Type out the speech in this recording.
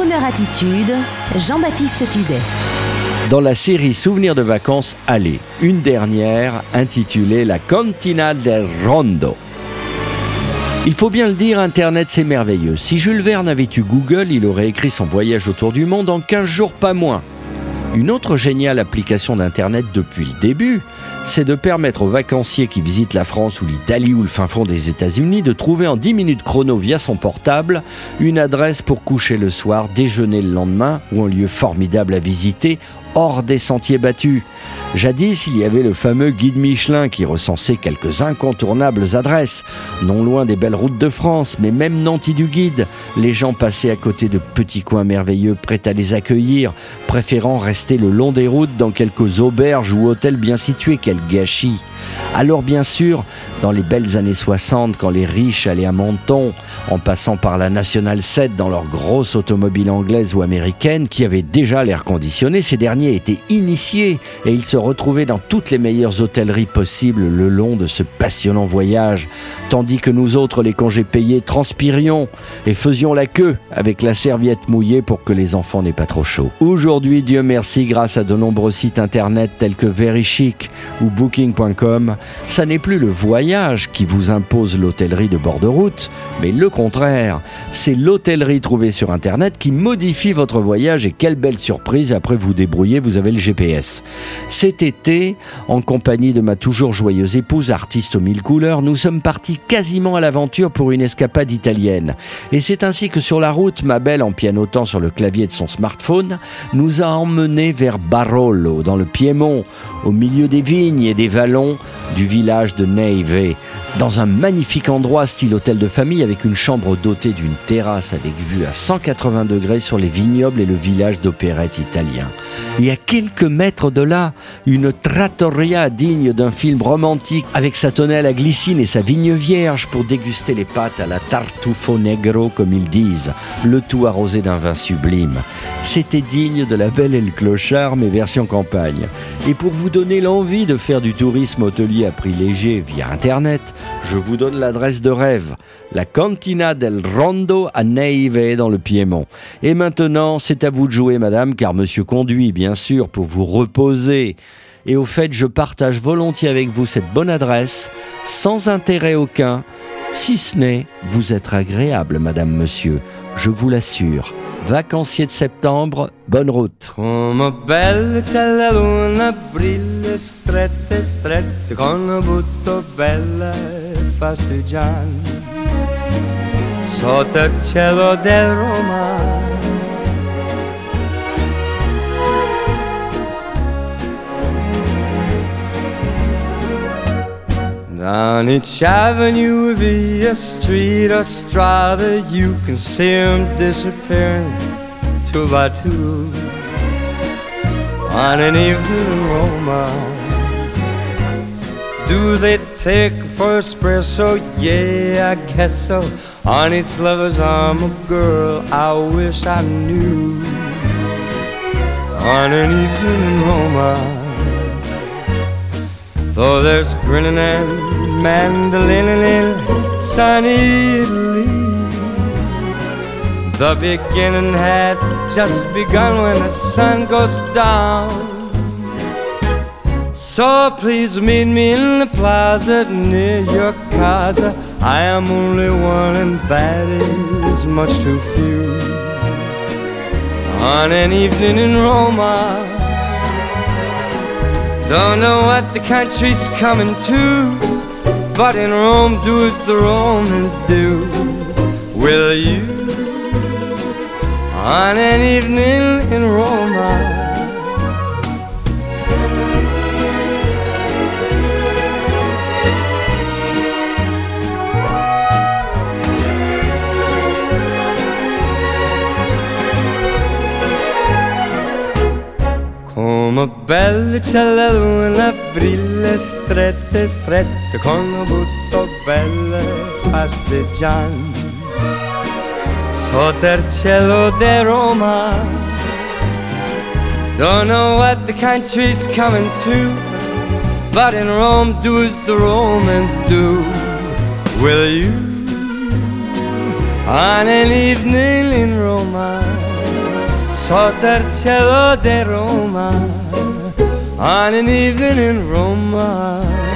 Attitude, Jean-Baptiste Tuzet. Dans la série Souvenirs de vacances, allez, une dernière intitulée La Cantina del Rondo. Il faut bien le dire, Internet c'est merveilleux. Si Jules Verne avait eu Google, il aurait écrit son voyage autour du monde en 15 jours, pas moins. Une autre géniale application d'Internet depuis le début, c'est de permettre aux vacanciers qui visitent la France ou l'Italie ou le fin fond des États-Unis de trouver en 10 minutes chrono via son portable une adresse pour coucher le soir, déjeuner le lendemain ou un lieu formidable à visiter hors des sentiers battus. Jadis, il y avait le fameux guide Michelin qui recensait quelques incontournables adresses, non loin des belles routes de France, mais même nantis du guide. Les gens passaient à côté de petits coins merveilleux prêts à les accueillir, préférant rester le long des routes dans quelques auberges ou hôtels bien situés. Quel gâchis Alors bien sûr, dans les belles années 60, quand les riches allaient à Menton, en passant par la Nationale 7 dans leur grosse automobile anglaise ou américaine, qui avait déjà l'air conditionné, ces derniers étaient initiés et ils se retrouvaient dans toutes les meilleures hôtelleries possibles le long de ce passionnant voyage, tandis que nous autres, les congés payés, transpirions et faisions la queue avec la serviette mouillée pour que les enfants n'aient pas trop chaud. Aujourd'hui, Dieu merci, grâce à de nombreux sites internet tels que Very Chic ou Booking.com, ça n'est plus le voyage qui vous impose l'hôtellerie de bord de route, mais le contraire. C'est l'hôtellerie trouvée sur internet qui modifie votre voyage et quelle belle surprise, après vous débrouiller, vous avez le GPS. Cet été, en compagnie de ma toujours joyeuse épouse, artiste aux mille couleurs, nous sommes partis quasiment à l'aventure pour une escapade italienne. Et c'est ainsi que sur la route, ma belle, en pianotant sur le clavier de son smartphone, nous a emmenés vers Barolo, dans le Piémont, au milieu des vignes et des vallons du village de Neive, dans un magnifique endroit style hôtel de famille avec une chambre dotée d'une terrasse avec vue à 180 degrés sur les vignobles et le village d'opérette italien. Et à quelques mètres de là, une trattoria digne d'un film romantique avec sa tonnelle à glycine et sa vigne vierge pour déguster les pâtes à la tartufo negro comme ils disent, le tout arrosé d'un vin sublime. C'était digne de la belle et le clochard mais version campagne. Et pour vous donner l'envie de faire du tourisme hôtelier à prix léger via internet, je vous donne l'adresse de rêve, la Cantina del Rondo à Neive dans le Piémont. Et maintenant, c'est à vous de jouer, madame, car monsieur conduit, bien sûr, pour vous reposer. Et au fait, je partage volontiers avec vous cette bonne adresse, sans intérêt aucun, si ce n'est vous être agréable, madame, monsieur, je vous l'assure. Vacancier de septembre, bonne route. Come belle c'è la luna, brille strette, strette, con un butto bella passeggiando sotto il cielo del Roma. Down each avenue, via street or strada, you can see 'em disappearing two by two on an evening oh in Roma. Do they take for espresso? Yeah, I guess so. On each lover's arm, a girl I wish I knew. On an evening oh in Roma, though there's grinning and mandolining in sunny Italy. The beginning has just begun when the sun goes down. So please meet me in the plaza near your casa. I am only one and that is much too few. On an evening in Roma, don't know what the country's coming to, but in Rome do as the Romans do. Will you? On an evening in Roma. Come belle c'è la luna, brille strette, strette, con un butto belle pasteggiando sotto il cielo di Roma. Don't know what the country's coming to, but in Rome do as the Romans do. Will you? On an evening in Roma. sotto il cielo di Roma on an evening in Roma